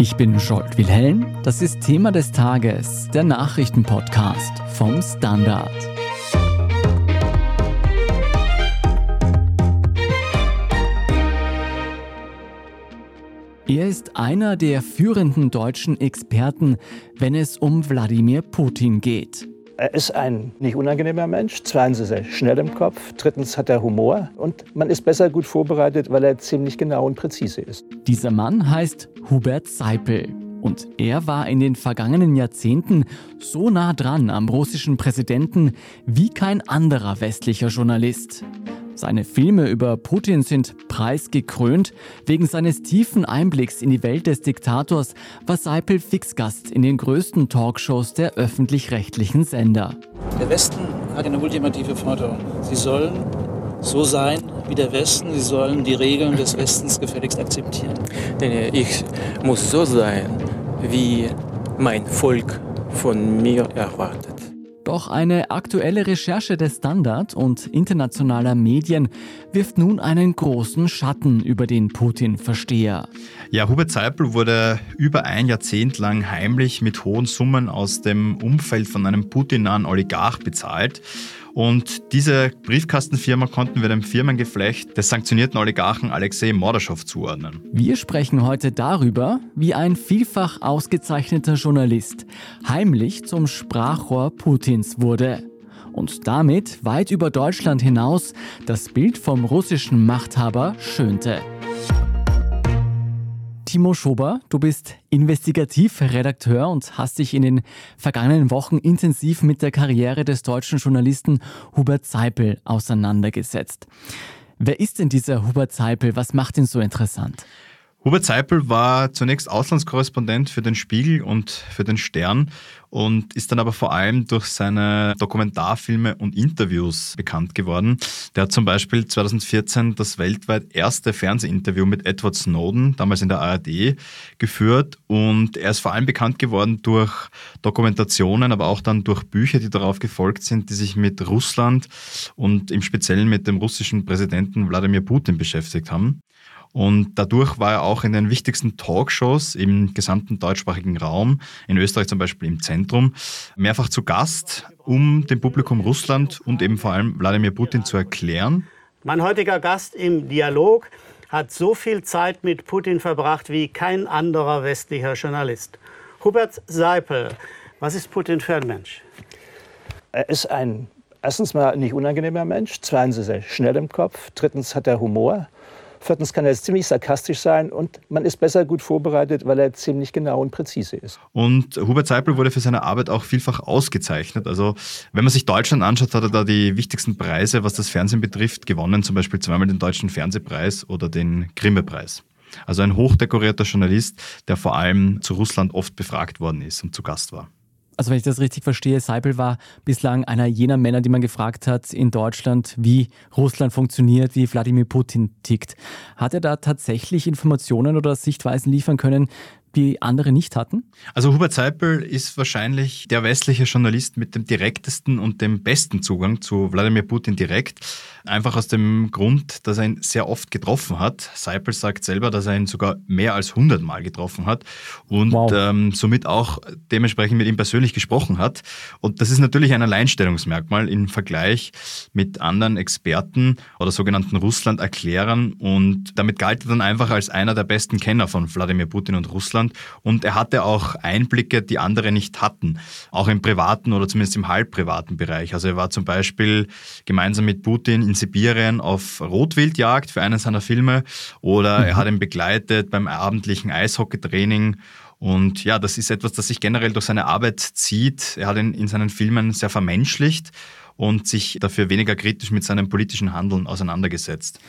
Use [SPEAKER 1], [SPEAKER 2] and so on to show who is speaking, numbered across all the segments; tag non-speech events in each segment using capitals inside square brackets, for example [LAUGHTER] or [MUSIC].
[SPEAKER 1] Ich bin Scholt Wilhelm. Das ist Thema des Tages, der Nachrichtenpodcast vom Standard. Er ist einer der führenden deutschen Experten, wenn es um Wladimir Putin geht.
[SPEAKER 2] Er ist ein nicht unangenehmer Mensch. Zweitens ist er schnell im Kopf. Drittens hat er Humor. Und man ist besser gut vorbereitet, weil er ziemlich genau und präzise ist.
[SPEAKER 1] Dieser Mann heißt Hubert Seipel. Und er war in den vergangenen Jahrzehnten so nah dran am russischen Präsidenten wie kein anderer westlicher Journalist. Seine Filme über Putin sind preisgekrönt. Wegen seines tiefen Einblicks in die Welt des Diktators war Seipel Fixgast in den größten Talkshows der öffentlich-rechtlichen Sender.
[SPEAKER 3] Der Westen hat eine ultimative Forderung. Sie sollen so sein wie der Westen. Sie sollen die Regeln des Westens gefälligst akzeptieren.
[SPEAKER 4] Denn ich muss so sein, wie mein Volk von mir erwartet.
[SPEAKER 1] Doch eine aktuelle Recherche des Standard und internationaler Medien wirft nun einen großen Schatten über den Putin-Versteher.
[SPEAKER 5] Ja, Hubert Seipel wurde über ein Jahrzehnt lang heimlich mit hohen Summen aus dem Umfeld von einem Putin-nahen Oligarch bezahlt. Und diese Briefkastenfirma konnten wir dem Firmengeflecht des sanktionierten Oligarchen Alexei Mordaschow zuordnen.
[SPEAKER 1] Wir sprechen heute darüber, wie ein vielfach ausgezeichneter Journalist heimlich zum Sprachrohr Putins wurde und damit weit über Deutschland hinaus das Bild vom russischen Machthaber schönte. Timo Schober, du bist Investigativredakteur und hast dich in den vergangenen Wochen intensiv mit der Karriere des deutschen Journalisten Hubert Seipel auseinandergesetzt. Wer ist denn dieser Hubert Seipel? Was macht ihn so interessant?
[SPEAKER 5] Hubert Seipel war zunächst Auslandskorrespondent für den Spiegel und für den Stern und ist dann aber vor allem durch seine Dokumentarfilme und Interviews bekannt geworden. Der hat zum Beispiel 2014 das weltweit erste Fernsehinterview mit Edward Snowden, damals in der ARD, geführt und er ist vor allem bekannt geworden durch Dokumentationen, aber auch dann durch Bücher, die darauf gefolgt sind, die sich mit Russland und im Speziellen mit dem russischen Präsidenten Wladimir Putin beschäftigt haben. Und dadurch war er auch in den wichtigsten Talkshows im gesamten deutschsprachigen Raum, in Österreich zum Beispiel im Zentrum, mehrfach zu Gast, um dem Publikum Russland und eben vor allem Wladimir Putin zu erklären.
[SPEAKER 6] Mein heutiger Gast im Dialog hat so viel Zeit mit Putin verbracht wie kein anderer westlicher Journalist. Hubert Seipel, was ist Putin für ein Mensch?
[SPEAKER 2] Er ist ein erstens mal nicht unangenehmer Mensch, zweitens ist er schnell im Kopf, drittens hat er Humor. Viertens kann er ziemlich sarkastisch sein und man ist besser gut vorbereitet, weil er ziemlich genau und präzise ist.
[SPEAKER 5] Und Hubert Seipel wurde für seine Arbeit auch vielfach ausgezeichnet. Also wenn man sich Deutschland anschaut, hat er da die wichtigsten Preise, was das Fernsehen betrifft, gewonnen. Zum Beispiel zweimal den Deutschen Fernsehpreis oder den Grimme-Preis. Also ein hochdekorierter Journalist, der vor allem zu Russland oft befragt worden ist und zu Gast war
[SPEAKER 1] also wenn ich das richtig verstehe, Seipel war bislang einer jener Männer, die man gefragt hat in Deutschland, wie Russland funktioniert, wie Wladimir Putin tickt. Hat er da tatsächlich Informationen oder Sichtweisen liefern können, die andere nicht hatten?
[SPEAKER 5] Also Hubert Seipel ist wahrscheinlich der westliche Journalist mit dem direktesten und dem besten Zugang zu Wladimir Putin direkt. Einfach aus dem Grund, dass er ihn sehr oft getroffen hat. Seipel sagt selber, dass er ihn sogar mehr als 100 Mal getroffen hat und wow. ähm, somit auch dementsprechend mit ihm persönlich gesprochen hat. Und das ist natürlich ein Alleinstellungsmerkmal im Vergleich mit anderen Experten oder sogenannten Russland-Erklärern. Und damit galt er dann einfach als einer der besten Kenner von Wladimir Putin und Russland. Und er hatte auch Einblicke, die andere nicht hatten, auch im privaten oder zumindest im halbprivaten Bereich. Also er war zum Beispiel gemeinsam mit Putin in Sibirien auf Rotwildjagd für einen seiner Filme oder mhm. er hat ihn begleitet beim abendlichen Eishockeytraining. Und ja, das ist etwas, das sich generell durch seine Arbeit zieht. Er hat ihn in seinen Filmen sehr vermenschlicht und sich dafür weniger kritisch mit seinem politischen Handeln auseinandergesetzt.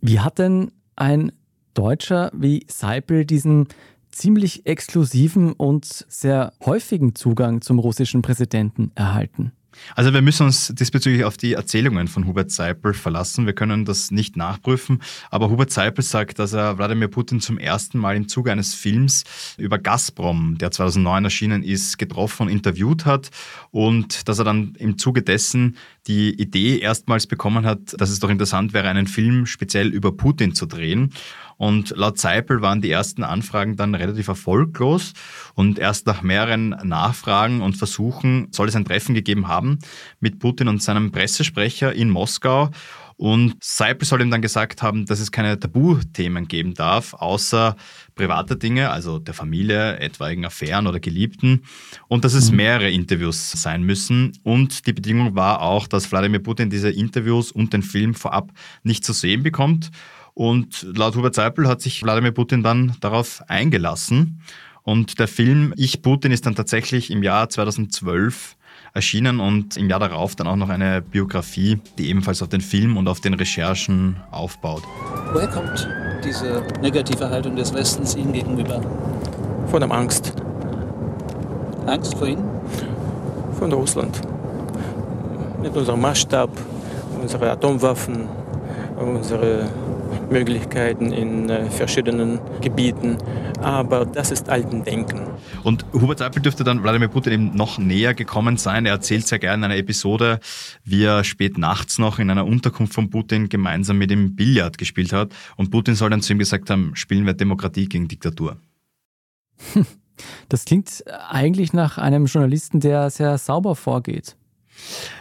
[SPEAKER 1] Wie hat denn ein Deutscher wie Seipel diesen ziemlich exklusiven und sehr häufigen Zugang zum russischen Präsidenten erhalten?
[SPEAKER 5] Also wir müssen uns diesbezüglich auf die Erzählungen von Hubert Seipel verlassen. Wir können das nicht nachprüfen, aber Hubert Seipel sagt, dass er Wladimir Putin zum ersten Mal im Zuge eines Films über Gazprom, der 2009 erschienen ist, getroffen und interviewt hat und dass er dann im Zuge dessen die Idee erstmals bekommen hat, dass es doch interessant wäre, einen Film speziell über Putin zu drehen. Und laut Zeipel waren die ersten Anfragen dann relativ erfolglos. Und erst nach mehreren Nachfragen und Versuchen soll es ein Treffen gegeben haben mit Putin und seinem Pressesprecher in Moskau. Und Seipel soll ihm dann gesagt haben, dass es keine Tabuthemen geben darf, außer private Dinge, also der Familie, etwaigen Affären oder Geliebten. Und dass es mhm. mehrere Interviews sein müssen. Und die Bedingung war auch, dass Wladimir Putin diese Interviews und den Film vorab nicht zu sehen bekommt. Und laut Hubert Seipel hat sich Wladimir Putin dann darauf eingelassen. Und der Film Ich Putin ist dann tatsächlich im Jahr 2012 erschienen und im Jahr darauf dann auch noch eine Biografie, die ebenfalls auf den Film und auf den Recherchen aufbaut.
[SPEAKER 3] Woher kommt diese negative Haltung des Westens Ihnen gegenüber?
[SPEAKER 4] Von der Angst.
[SPEAKER 3] Angst vor Ihnen?
[SPEAKER 4] Von Russland. Mit unserem Maßstab, unsere Atomwaffen, unsere Möglichkeiten in äh, verschiedenen Gebieten. Aber das ist alten Denken.
[SPEAKER 5] Und Hubert Seipel dürfte dann Wladimir Putin eben noch näher gekommen sein. Er erzählt sehr gerne in einer Episode, wie er spät nachts noch in einer Unterkunft von Putin gemeinsam mit ihm Billard gespielt hat. Und Putin soll dann zu ihm gesagt haben, spielen wir Demokratie gegen Diktatur. [LAUGHS]
[SPEAKER 1] Das klingt eigentlich nach einem Journalisten, der sehr sauber vorgeht.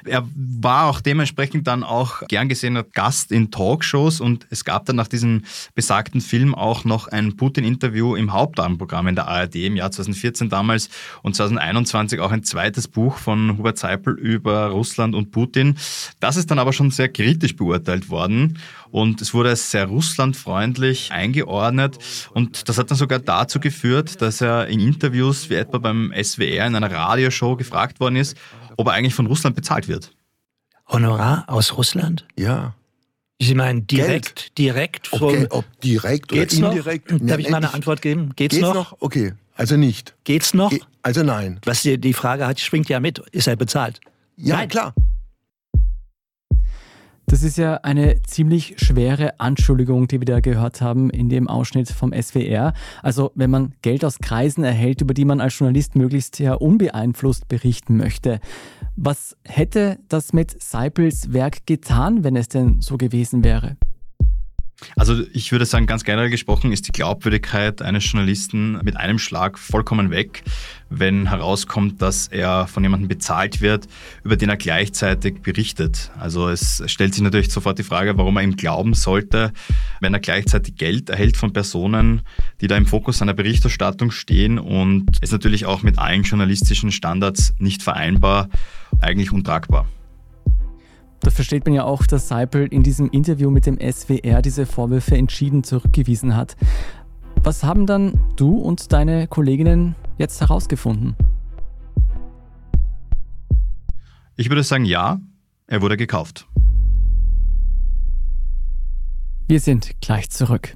[SPEAKER 5] Er war auch dementsprechend dann auch gern gesehener Gast in Talkshows und es gab dann nach diesem besagten Film auch noch ein Putin-Interview im Hauptabendprogramm in der ARD im Jahr 2014 damals und 2021 auch ein zweites Buch von Hubert Seipel über Russland und Putin. Das ist dann aber schon sehr kritisch beurteilt worden und es wurde als sehr russlandfreundlich eingeordnet und das hat dann sogar dazu geführt, dass er in Interviews wie etwa beim SWR in einer Radioshow gefragt worden ist, ob er eigentlich von Russland bezahlt wird.
[SPEAKER 7] Honorar aus Russland?
[SPEAKER 8] Ja.
[SPEAKER 7] Sie meinen direkt, Geld. direkt
[SPEAKER 8] vom... Okay, ob direkt oder indirekt?
[SPEAKER 7] Noch? Darf ich mal eine Antwort geben? Geht's, Geht's noch? noch?
[SPEAKER 8] Okay, also nicht.
[SPEAKER 7] Geht's noch? Ge
[SPEAKER 8] also nein.
[SPEAKER 7] Was die, die Frage hat, springt ja mit. Ist er bezahlt?
[SPEAKER 8] Ja,
[SPEAKER 7] nein.
[SPEAKER 8] klar.
[SPEAKER 1] Das ist ja eine ziemlich schwere Anschuldigung, die wir da gehört haben in dem Ausschnitt vom SWR. Also wenn man Geld aus Kreisen erhält, über die man als Journalist möglichst ja unbeeinflusst berichten möchte. Was hätte das mit Seipels Werk getan, wenn es denn so gewesen wäre?
[SPEAKER 5] Also ich würde sagen, ganz generell gesprochen ist die Glaubwürdigkeit eines Journalisten mit einem Schlag vollkommen weg, wenn herauskommt, dass er von jemandem bezahlt wird, über den er gleichzeitig berichtet. Also es stellt sich natürlich sofort die Frage, warum er ihm glauben sollte, wenn er gleichzeitig Geld erhält von Personen, die da im Fokus seiner Berichterstattung stehen und ist natürlich auch mit allen journalistischen Standards nicht vereinbar, eigentlich untragbar.
[SPEAKER 1] Da versteht man ja auch, dass Seipel in diesem Interview mit dem SWR diese Vorwürfe entschieden zurückgewiesen hat. Was haben dann du und deine Kolleginnen jetzt herausgefunden?
[SPEAKER 5] Ich würde sagen, ja, er wurde gekauft.
[SPEAKER 1] Wir sind gleich zurück.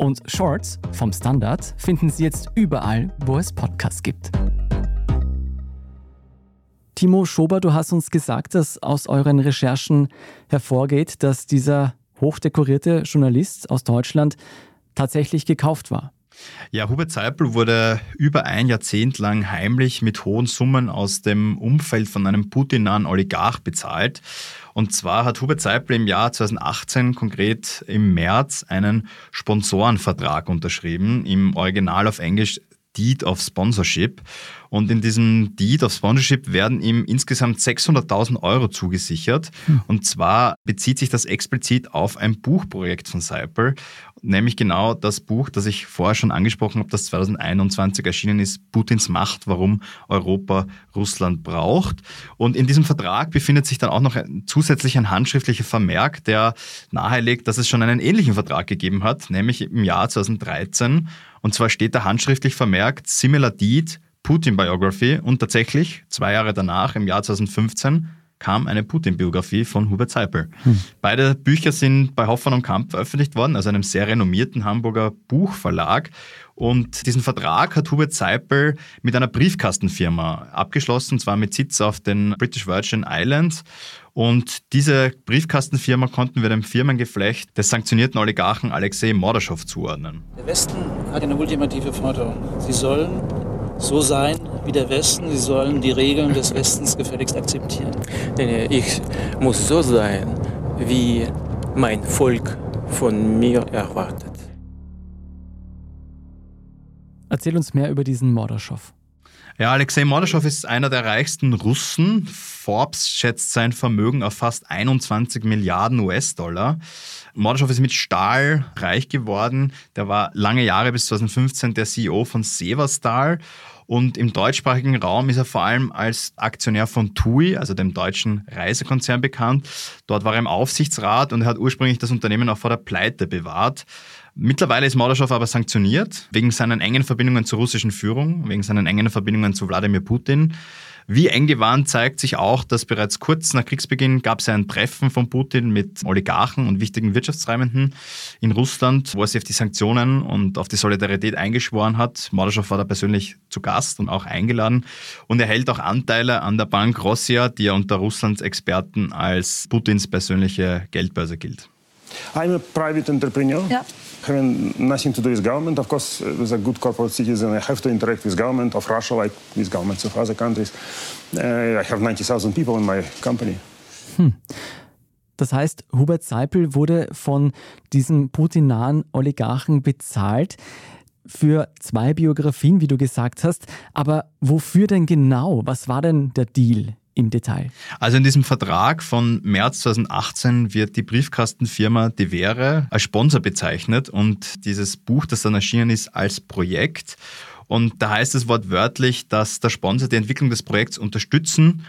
[SPEAKER 1] Und Shorts vom Standard finden Sie jetzt überall, wo es Podcasts gibt. Timo Schober, du hast uns gesagt, dass aus euren Recherchen hervorgeht, dass dieser hochdekorierte Journalist aus Deutschland tatsächlich gekauft war.
[SPEAKER 5] Ja, Hubert Seipel wurde über ein Jahrzehnt lang heimlich mit hohen Summen aus dem Umfeld von einem Putin-nahen Oligarch bezahlt. Und zwar hat Hubert Seipel im Jahr 2018, konkret im März, einen Sponsorenvertrag unterschrieben. Im Original auf Englisch Deed of Sponsorship. Und in diesem Deed of Sponsorship werden ihm insgesamt 600.000 Euro zugesichert. Hm. Und zwar bezieht sich das explizit auf ein Buchprojekt von Seipel, nämlich genau das Buch, das ich vorher schon angesprochen habe, das 2021 erschienen ist, Putins Macht, warum Europa Russland braucht. Und in diesem Vertrag befindet sich dann auch noch ein, zusätzlich ein handschriftlicher Vermerk, der nahelegt, dass es schon einen ähnlichen Vertrag gegeben hat, nämlich im Jahr 2013. Und zwar steht da handschriftlich vermerkt Similar Deed, Putin Biography und tatsächlich zwei Jahre danach, im Jahr 2015, kam eine Putin-Biografie von Hubert Seipel. Hm. Beide Bücher sind bei Hoffmann und Kamp veröffentlicht worden, also einem sehr renommierten Hamburger Buchverlag. Und diesen Vertrag hat Hubert Seipel mit einer Briefkastenfirma abgeschlossen, zwar mit Sitz auf den British Virgin Islands. Und diese Briefkastenfirma konnten wir dem Firmengeflecht des sanktionierten Oligarchen Alexei Mordaschow zuordnen.
[SPEAKER 3] Der Westen hat eine ultimative Forderung. Sie sollen so sein wie der Westen. Sie sollen die Regeln des Westens gefälligst akzeptieren.
[SPEAKER 4] Denn ich muss so sein, wie mein Volk von mir erwartet.
[SPEAKER 1] Erzähl uns mehr über diesen Mordaschow.
[SPEAKER 5] Ja, Alexei Mordaschow ist einer der reichsten Russen. Forbes schätzt sein Vermögen auf fast 21 Milliarden US-Dollar. Mordaschow ist mit Stahl reich geworden. Der war lange Jahre bis 2015 der CEO von Sevastal und im deutschsprachigen Raum ist er vor allem als Aktionär von TUI, also dem deutschen Reisekonzern, bekannt. Dort war er im Aufsichtsrat und er hat ursprünglich das Unternehmen auch vor der Pleite bewahrt. Mittlerweile ist Mordaschow aber sanktioniert wegen seinen engen Verbindungen zur russischen Führung, wegen seinen engen Verbindungen zu Wladimir Putin. Wie eng die waren, zeigt sich auch, dass bereits kurz nach Kriegsbeginn gab es ein Treffen von Putin mit Oligarchen und wichtigen Wirtschaftstreibenden in Russland, wo er sich auf die Sanktionen und auf die Solidarität eingeschworen hat. Mordaschow war da persönlich zu Gast und auch eingeladen und erhält auch Anteile an der Bank Rossia, die ja unter Russlands Experten als Putins persönliche Geldbörse gilt.
[SPEAKER 9] I'm a private entrepreneur. Yeah. Having nothing to do with government, of course, uh, as a good corporate citizen, I have to interact with government of Russia, like with governments of other countries. Uh, I have 90,000 people in my company.
[SPEAKER 1] Hm. Das heißt, Hubert Seipel wurde von diesem Putin-nahen Oligarchen bezahlt für zwei Biografien, wie du gesagt hast. Aber wofür denn genau? Was war denn der Deal? Im Detail?
[SPEAKER 5] Also in diesem Vertrag von März 2018 wird die Briefkastenfirma Devere als Sponsor bezeichnet und dieses Buch, das dann erschienen ist, als Projekt. Und da heißt es wortwörtlich, dass der Sponsor die Entwicklung des Projekts unterstützen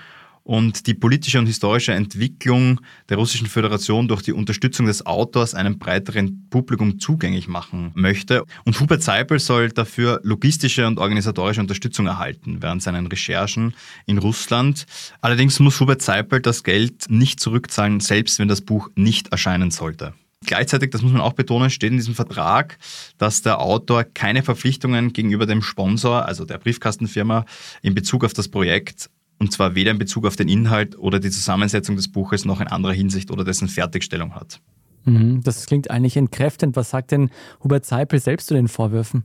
[SPEAKER 5] und die politische und historische Entwicklung der Russischen Föderation durch die Unterstützung des Autors einem breiteren Publikum zugänglich machen möchte. Und Hubert Seipel soll dafür logistische und organisatorische Unterstützung erhalten während seinen Recherchen in Russland. Allerdings muss Hubert Seipel das Geld nicht zurückzahlen, selbst wenn das Buch nicht erscheinen sollte. Gleichzeitig, das muss man auch betonen, steht in diesem Vertrag, dass der Autor keine Verpflichtungen gegenüber dem Sponsor, also der Briefkastenfirma, in Bezug auf das Projekt und zwar weder in Bezug auf den Inhalt oder die Zusammensetzung des Buches noch in anderer Hinsicht oder dessen Fertigstellung hat.
[SPEAKER 1] Mhm, das klingt eigentlich entkräftend. Was sagt denn Hubert Seipel selbst zu den Vorwürfen?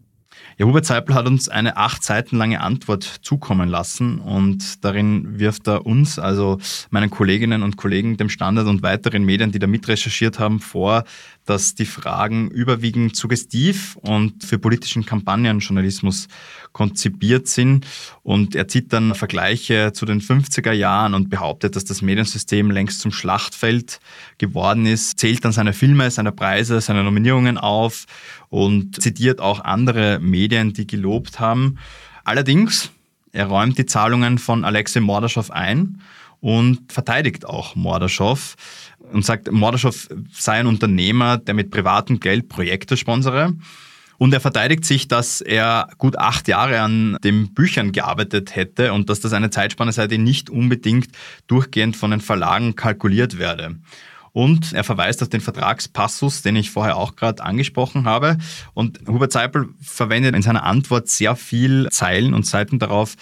[SPEAKER 5] Ja, Hubert Seipel hat uns eine acht Seiten lange Antwort zukommen lassen und darin wirft er uns, also meinen Kolleginnen und Kollegen, dem Standard und weiteren Medien, die da mitrecherchiert haben, vor, dass die Fragen überwiegend suggestiv und für politischen Kampagnenjournalismus konzipiert sind. Und er zieht dann Vergleiche zu den 50er Jahren und behauptet, dass das Mediensystem längst zum Schlachtfeld geworden ist, zählt dann seine Filme, seine Preise, seine Nominierungen auf und zitiert auch andere Medien, die gelobt haben. Allerdings, er räumt die Zahlungen von Alexei Mordaschow ein und verteidigt auch Mordaschow und sagt, Mordaschow sei ein Unternehmer, der mit privatem Geld Projekte sponsere. Und er verteidigt sich, dass er gut acht Jahre an den Büchern gearbeitet hätte und dass das eine Zeitspanne sei, die nicht unbedingt durchgehend von den Verlagen kalkuliert werde. Und er verweist auf den Vertragspassus, den ich vorher auch gerade angesprochen habe. Und Hubert Seipel verwendet in seiner Antwort sehr viel Zeilen und Seiten darauf,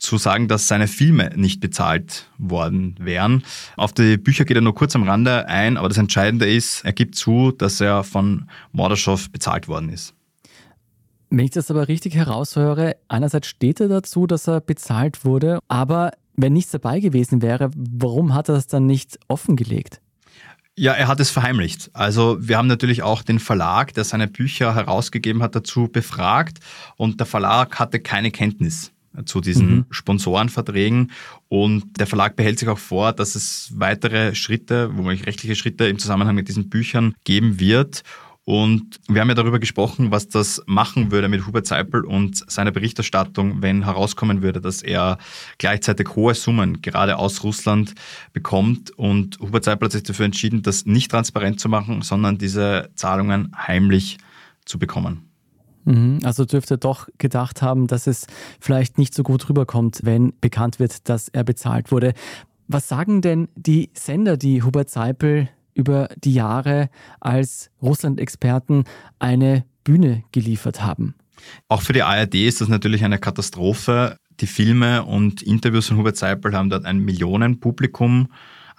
[SPEAKER 5] zu sagen, dass seine Filme nicht bezahlt worden wären. Auf die Bücher geht er nur kurz am Rande ein, aber das Entscheidende ist, er gibt zu, dass er von Mordaschow bezahlt worden ist.
[SPEAKER 1] Wenn ich das aber richtig heraushöre, einerseits steht er dazu, dass er bezahlt wurde, aber wenn nichts dabei gewesen wäre, warum hat er das dann nicht offengelegt?
[SPEAKER 5] Ja, er hat es verheimlicht. Also wir haben natürlich auch den Verlag, der seine Bücher herausgegeben hat, dazu befragt und der Verlag hatte keine Kenntnis zu diesen mhm. Sponsorenverträgen. Und der Verlag behält sich auch vor, dass es weitere Schritte, womöglich rechtliche Schritte im Zusammenhang mit diesen Büchern geben wird. Und wir haben ja darüber gesprochen, was das machen würde mit Hubert Seipel und seiner Berichterstattung, wenn herauskommen würde, dass er gleichzeitig hohe Summen gerade aus Russland bekommt. Und Hubert Seipel hat sich dafür entschieden, das nicht transparent zu machen, sondern diese Zahlungen heimlich zu bekommen.
[SPEAKER 1] Mhm. Also dürfte er doch gedacht haben, dass es vielleicht nicht so gut rüberkommt, wenn bekannt wird, dass er bezahlt wurde. Was sagen denn die Sender, die Hubert Seipel über die Jahre als Russland-Experten eine Bühne geliefert haben?
[SPEAKER 5] Auch für die ARD ist das natürlich eine Katastrophe. Die Filme und Interviews von Hubert Seipel haben dort ein Millionenpublikum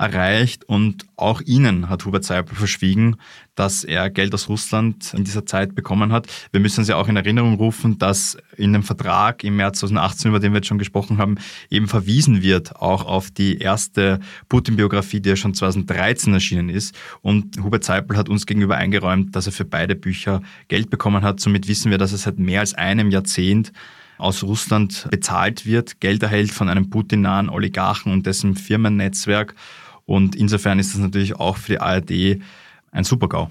[SPEAKER 5] erreicht und auch ihnen hat Hubert Seipel verschwiegen, dass er Geld aus Russland in dieser Zeit bekommen hat. Wir müssen uns ja auch in Erinnerung rufen, dass in dem Vertrag im März 2018, über den wir jetzt schon gesprochen haben, eben verwiesen wird auch auf die erste Putin-Biografie, die ja schon 2013 erschienen ist. Und Hubert Seipel hat uns gegenüber eingeräumt, dass er für beide Bücher Geld bekommen hat. Somit wissen wir, dass er seit mehr als einem Jahrzehnt aus Russland bezahlt wird, Geld erhält von einem Putin-nahen Oligarchen und dessen Firmennetzwerk und insofern ist das natürlich auch für die ARD ein Super-GAU.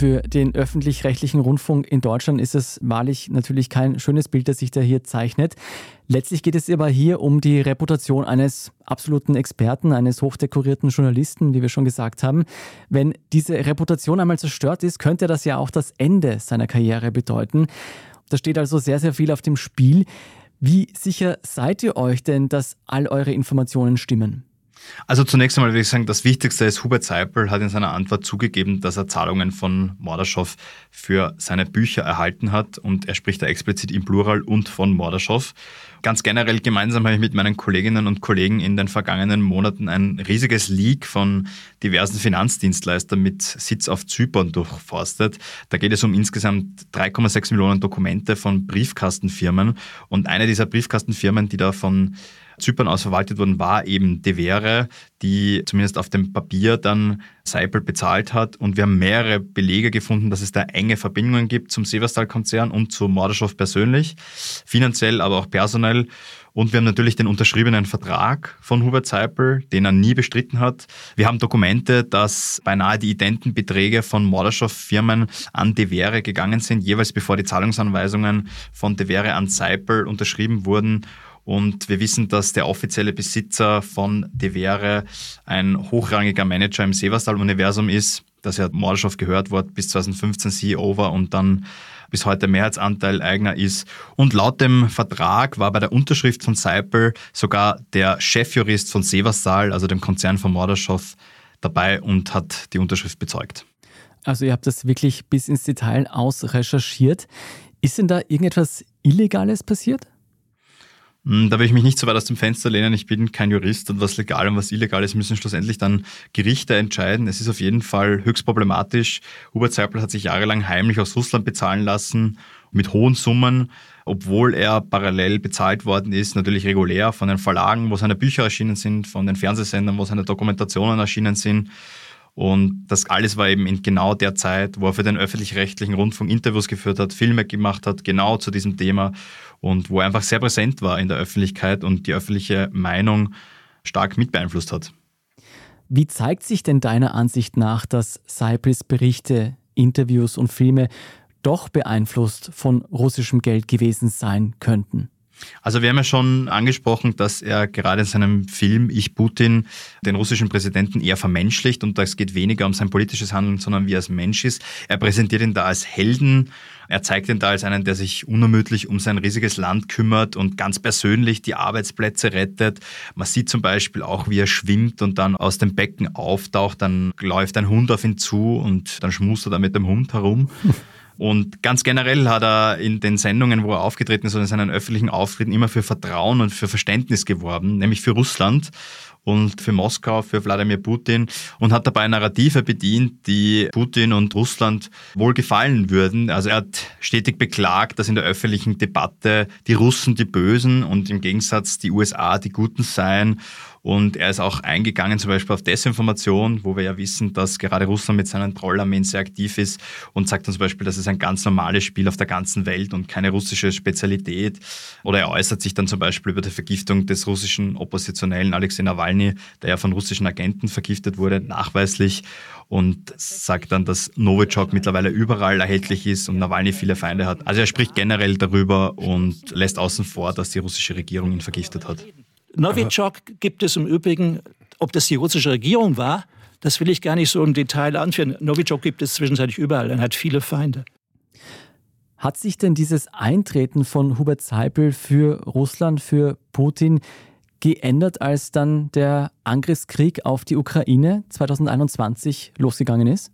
[SPEAKER 1] Für den öffentlich-rechtlichen Rundfunk in Deutschland ist es wahrlich natürlich kein schönes Bild, das sich da hier zeichnet. Letztlich geht es aber hier um die Reputation eines absoluten Experten, eines hochdekorierten Journalisten, wie wir schon gesagt haben. Wenn diese Reputation einmal zerstört ist, könnte das ja auch das Ende seiner Karriere bedeuten. Da steht also sehr, sehr viel auf dem Spiel. Wie sicher seid ihr euch denn, dass all eure Informationen stimmen?
[SPEAKER 5] Also zunächst einmal würde ich sagen, das Wichtigste ist, Hubert Seipel hat in seiner Antwort zugegeben, dass er Zahlungen von Mordaschow für seine Bücher erhalten hat und er spricht da explizit im Plural und von Mordaschow. Ganz generell gemeinsam habe ich mit meinen Kolleginnen und Kollegen in den vergangenen Monaten ein riesiges Leak von diversen Finanzdienstleistern mit Sitz auf Zypern durchforstet. Da geht es um insgesamt 3,6 Millionen Dokumente von Briefkastenfirmen und eine dieser Briefkastenfirmen, die da von Zypern aus verwaltet worden war, eben Devere, die zumindest auf dem Papier dann Seipel bezahlt hat. Und wir haben mehrere Belege gefunden, dass es da enge Verbindungen gibt zum Severstal-Konzern und zu Mordaschow persönlich, finanziell, aber auch personell. Und wir haben natürlich den unterschriebenen Vertrag von Hubert Seipel, den er nie bestritten hat. Wir haben Dokumente, dass beinahe die identen Beträge von Mordaschow-Firmen an Devere gegangen sind, jeweils bevor die Zahlungsanweisungen von Devere an Seipel unterschrieben wurden. Und wir wissen, dass der offizielle Besitzer von Devere ein hochrangiger Manager im Severstal-Universum ist, dass er Mordaschow gehört wurde, bis 2015 CEO war und dann bis heute Mehrheitsanteil Eigner ist. Und laut dem Vertrag war bei der Unterschrift von Seipel sogar der Chefjurist von Severstal, also dem Konzern von Mordaschow, dabei und hat die Unterschrift bezeugt.
[SPEAKER 1] Also ihr habt das wirklich bis ins Detail ausrecherchiert. Ist denn da irgendetwas Illegales passiert?
[SPEAKER 5] Hm, da will ich mich nicht so weit aus dem Fenster lehnen. Ich bin kein Jurist und was legal und was illegal ist, müssen schlussendlich dann Gerichte entscheiden. Es ist auf jeden Fall höchst problematisch. Hubert Seipel hat sich jahrelang heimlich aus Russland bezahlen lassen mit hohen Summen, obwohl er parallel bezahlt worden ist, natürlich regulär von den Verlagen, wo seine Bücher erschienen sind, von den Fernsehsendern, wo seine Dokumentationen erschienen sind. Und das alles war eben in genau der Zeit, wo er für den öffentlich-rechtlichen Rundfunk Interviews geführt hat, Filme gemacht hat, genau zu diesem Thema und wo er einfach sehr präsent war in der Öffentlichkeit und die öffentliche Meinung stark mit beeinflusst hat.
[SPEAKER 1] Wie zeigt sich denn deiner Ansicht nach, dass Cyprus Berichte, Interviews und Filme doch beeinflusst von russischem Geld gewesen sein könnten?
[SPEAKER 5] Also wir haben ja schon angesprochen, dass er gerade in seinem Film Ich Putin den russischen Präsidenten eher vermenschlicht und es geht weniger um sein politisches Handeln, sondern wie er als Mensch ist. Er präsentiert ihn da als Helden. Er zeigt ihn da als einen, der sich unermüdlich um sein riesiges Land kümmert und ganz persönlich die Arbeitsplätze rettet. Man sieht zum Beispiel auch, wie er schwimmt und dann aus dem Becken auftaucht. Dann läuft ein Hund auf ihn zu und dann schmust er da mit dem Hund herum. [LAUGHS] Und ganz generell hat er in den Sendungen, wo er aufgetreten ist und in seinen öffentlichen Auftritten immer für Vertrauen und für Verständnis geworben, nämlich für Russland. und für Moskau, für Wladimir Putin und hat dabei Narrative bedient, die Putin und Russland wohl gefallen würden. Also er hat stetig beklagt, dass in der öffentlichen Debatte die Russen die Bösen und im Gegensatz die USA die Guten seien. Und er ist auch eingegangen zum Beispiel auf Desinformation, wo wir ja wissen, dass gerade Russland mit seinen Trollarmeen sehr aktiv ist und sagt dann zum Beispiel, das ist ein ganz normales Spiel auf der ganzen Welt und keine russische Spezialität. Oder er äußert sich dann zum Beispiel über die Vergiftung des russischen Oppositionellen Alexei Nawalny, der ja von russischen Agenten vergiftet wurde, nachweislich und sagt dann, dass Novichok mittlerweile überall erhältlich ist und Nawalny viele Feinde hat. Also er spricht generell darüber und lässt außen vor, dass die russische Regierung ihn vergiftet hat.
[SPEAKER 7] Novichok gibt es im Übrigen, ob das die russische Regierung war, das will ich gar nicht so im Detail anführen. Novichok gibt es zwischenzeitlich überall, er hat viele Feinde.
[SPEAKER 1] Hat sich denn dieses Eintreten von Hubert Seipel für Russland, für Putin geändert, als dann der Angriffskrieg auf die Ukraine 2021 losgegangen ist?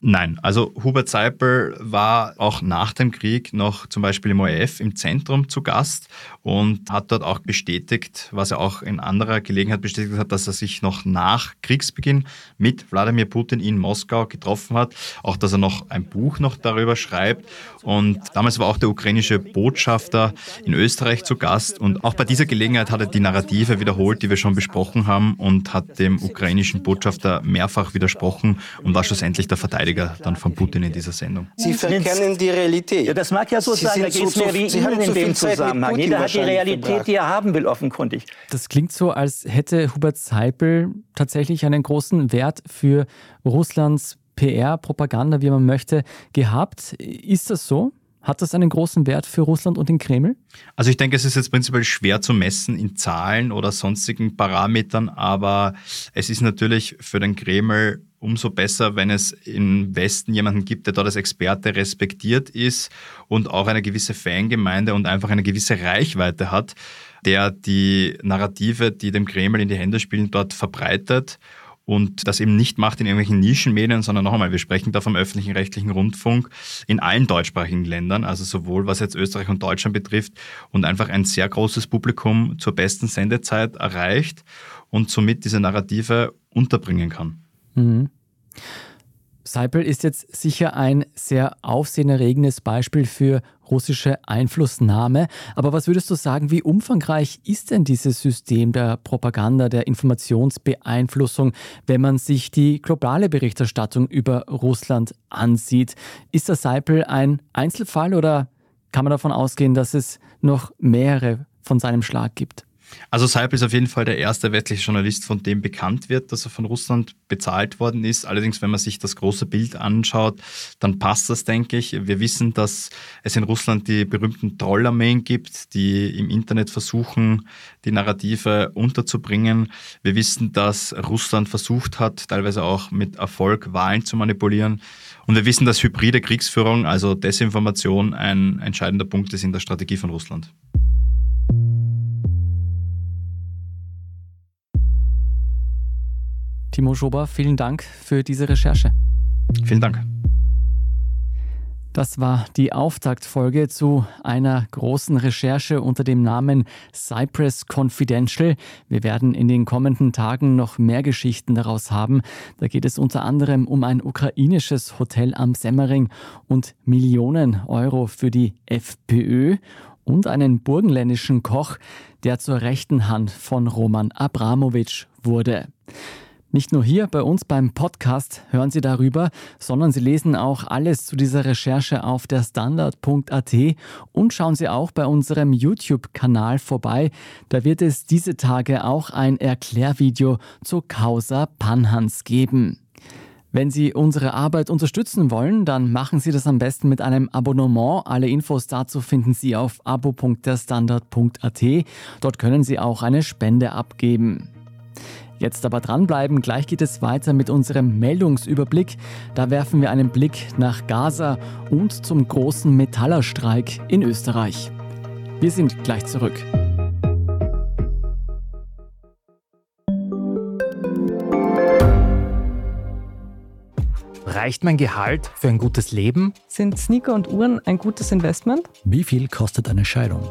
[SPEAKER 5] Nein, also Hubert Seipel war auch nach dem Krieg noch zum Beispiel im ORF im Zentrum zu Gast und hat dort auch bestätigt, was er auch in anderer Gelegenheit bestätigt hat, dass er sich noch nach Kriegsbeginn mit Wladimir Putin in Moskau getroffen hat, auch dass er noch ein Buch noch darüber schreibt. Und damals war auch der ukrainische Botschafter in Österreich zu Gast. Und auch bei dieser Gelegenheit hat er die Narrative wiederholt, die wir schon besprochen haben und hat dem ukrainischen Botschafter mehrfach widersprochen und war schlussendlich der Verteidiger dann von Putin in dieser Sendung.
[SPEAKER 10] Sie verkennen die Realität.
[SPEAKER 7] Ja, das mag ja so
[SPEAKER 10] Sie
[SPEAKER 7] sein, da
[SPEAKER 10] sind
[SPEAKER 7] geht es
[SPEAKER 10] so-
[SPEAKER 7] mir wie
[SPEAKER 10] Sie
[SPEAKER 7] Ihnen in dem
[SPEAKER 10] Zeit
[SPEAKER 7] Zusammenhang. Jeder hat die Realität, die er haben will, offenkundig.
[SPEAKER 1] Das klingt so, als hätte Hubert Seipel tatsächlich einen großen Wert für Russlands PR, Propaganda, wie man möchte, gehabt. Ist das so? Hat das einen großen Wert für Russland und den Kreml?
[SPEAKER 5] Also ich denke, es ist jetzt prinzipiell schwer zu messen in Zahlen oder sonstigen Parametern, aber es ist natürlich für den Kreml umso besser, wenn es im Westen jemanden gibt, der dort als Experte respektiert ist und auch eine gewisse Fangemeinde und einfach eine gewisse Reichweite hat, der die Narrative, die dem Kreml in die Hände spielen, dort verbreitet und das eben nicht macht in irgendwelchen Nischenmedien, sondern noch einmal, wir sprechen da vom öffentlichen rechtlichen Rundfunk in allen deutschsprachigen Ländern, also sowohl was jetzt Österreich und Deutschland betrifft und einfach ein sehr großes Publikum zur besten Sendezeit erreicht und somit diese Narrative unterbringen kann.
[SPEAKER 1] Mhm. Seipel ist jetzt sicher ein sehr aufsehenerregendes Beispiel für russische Einflussnahme. Aber was würdest du sagen, wie umfangreich ist denn dieses System der Propaganda, der Informationsbeeinflussung, wenn man sich die globale Berichterstattung über Russland ansieht? Ist der Seipel ein Einzelfall oder kann man davon ausgehen, dass es noch mehrere von seinem Schlag gibt?
[SPEAKER 5] Also Seipel ist auf jeden Fall der erste westliche Journalist, von dem bekannt wird, dass er von Russland bezahlt worden ist. Allerdings, wenn man sich das große Bild anschaut, dann passt das, denke ich. Wir wissen, dass es in Russland die berühmten Trollarmeen gibt, die im Internet versuchen, die Narrative unterzubringen. Wir wissen, dass Russland versucht hat, teilweise auch mit Erfolg Wahlen zu manipulieren. Und wir wissen, dass hybride Kriegsführung, also Desinformation, ein entscheidender Punkt ist in der Strategie von Russland.
[SPEAKER 1] Timo Schober, vielen Dank für diese Recherche.
[SPEAKER 5] Vielen Dank.
[SPEAKER 1] Das war die Auftaktfolge zu einer großen Recherche unter dem Namen Cypress Confidential. Wir werden in den kommenden Tagen noch mehr Geschichten daraus haben. Da geht es unter anderem um ein ukrainisches Hotel am Semmering und Millionen Euro für die FPÖ und einen burgenländischen Koch, der zur rechten Hand von Roman Abramowitsch wurde. Nicht nur hier bei uns beim Podcast hören Sie darüber, sondern Sie lesen auch alles zu dieser Recherche auf der Standard.at und schauen Sie auch bei unserem YouTube-Kanal vorbei. Da wird es diese Tage auch ein Erklärvideo zur Causa Panhans geben. Wenn Sie unsere Arbeit unterstützen wollen, dann machen Sie das am besten mit einem Abonnement. Alle Infos dazu finden Sie auf abo.derstandard.at. Dort können Sie auch eine Spende abgeben. Jetzt aber dranbleiben, gleich geht es weiter mit unserem Meldungsüberblick. Da werfen wir einen Blick nach Gaza und zum großen Metallerstreik in Österreich. Wir sind gleich zurück.
[SPEAKER 11] Reicht mein Gehalt für ein gutes Leben?
[SPEAKER 12] Sind Sneaker und Uhren ein gutes Investment?
[SPEAKER 13] Wie viel kostet eine Scheidung?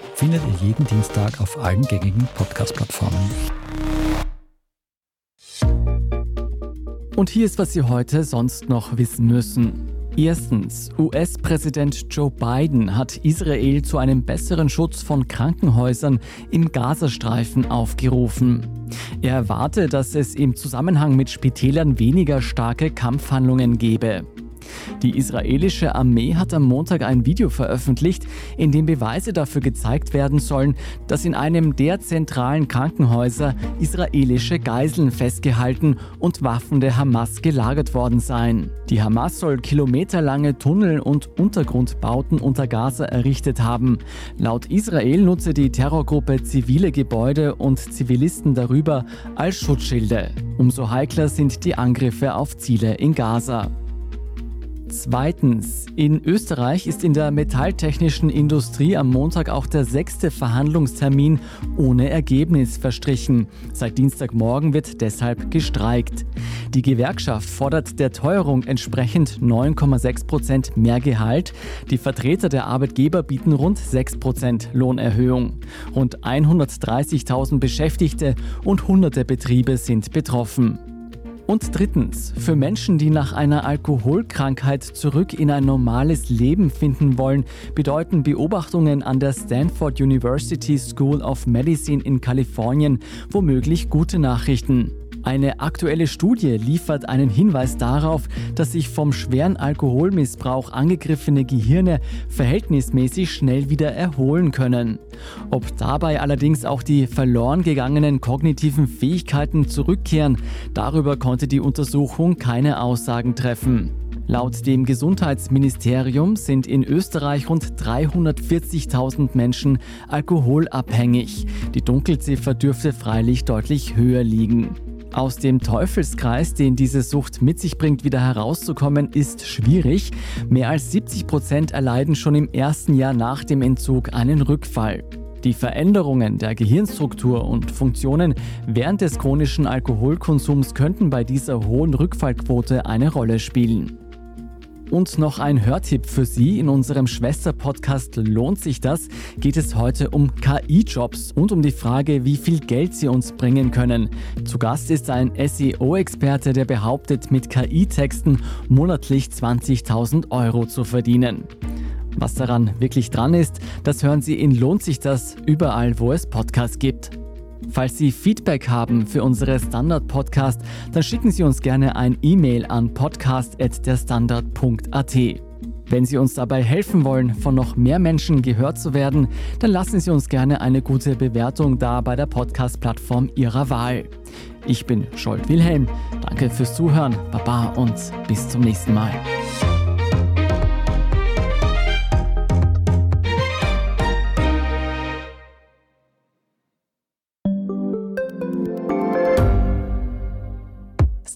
[SPEAKER 13] findet ihr jeden Dienstag auf allen gängigen Podcast-Plattformen.
[SPEAKER 1] Und hier ist, was Sie heute sonst noch wissen müssen. Erstens, US-Präsident Joe Biden hat Israel zu einem besseren Schutz von Krankenhäusern im Gazastreifen aufgerufen. Er erwarte, dass es im Zusammenhang mit Spitälern weniger starke Kampfhandlungen gebe. Die israelische Armee hat am Montag ein Video veröffentlicht, in dem Beweise dafür gezeigt werden sollen, dass in einem der zentralen Krankenhäuser israelische Geiseln festgehalten und Waffen der Hamas gelagert worden seien. Die Hamas soll kilometerlange Tunnel und Untergrundbauten unter Gaza errichtet haben. Laut Israel nutze die Terrorgruppe zivile Gebäude und Zivilisten darüber als Schutzschilde. Umso heikler sind die Angriffe auf Ziele in Gaza. Zweitens, in Österreich ist in der metalltechnischen Industrie am Montag auch der sechste Verhandlungstermin ohne Ergebnis verstrichen. Seit Dienstagmorgen wird deshalb gestreikt. Die Gewerkschaft fordert der Teuerung entsprechend 9,6 Prozent mehr Gehalt. Die Vertreter der Arbeitgeber bieten rund 6 Prozent Lohnerhöhung. Rund 130.000 Beschäftigte und hunderte Betriebe sind betroffen. Und drittens, für Menschen, die nach einer Alkoholkrankheit zurück in ein normales Leben finden wollen, bedeuten Beobachtungen an der Stanford University School of Medicine in Kalifornien womöglich gute Nachrichten. Eine aktuelle Studie liefert einen Hinweis darauf, dass sich vom schweren Alkoholmissbrauch angegriffene Gehirne verhältnismäßig schnell wieder erholen können. Ob dabei allerdings auch die verloren gegangenen kognitiven Fähigkeiten zurückkehren, darüber konnte die Untersuchung keine Aussagen treffen. Laut dem Gesundheitsministerium sind in Österreich rund 340.000 Menschen alkoholabhängig. Die Dunkelziffer dürfte freilich deutlich höher liegen. Aus dem Teufelskreis, den diese Sucht mit sich bringt, wieder herauszukommen, ist schwierig. Mehr als 70 Prozent erleiden schon im ersten Jahr nach dem Entzug einen Rückfall. Die Veränderungen der Gehirnstruktur und Funktionen während des chronischen Alkoholkonsums könnten bei dieser hohen Rückfallquote eine Rolle spielen. Und noch ein Hörtipp für Sie. In unserem Schwester-Podcast Lohnt sich das? geht es heute um KI-Jobs und um die Frage, wie viel Geld sie uns bringen können. Zu Gast ist ein SEO-Experte, der behauptet, mit KI-Texten monatlich 20.000 Euro zu verdienen. Was daran wirklich dran ist, das hören Sie in Lohnt sich das überall, wo es Podcasts gibt. Falls Sie Feedback haben für unsere Standard-Podcast, dann schicken Sie uns gerne ein E-Mail an podcast.derstandard.at. Wenn Sie uns dabei helfen wollen, von noch mehr Menschen gehört zu werden, dann lassen Sie uns gerne eine gute Bewertung da bei der Podcast-Plattform Ihrer Wahl. Ich bin Scholt Wilhelm. Danke fürs Zuhören, Baba und bis zum nächsten Mal.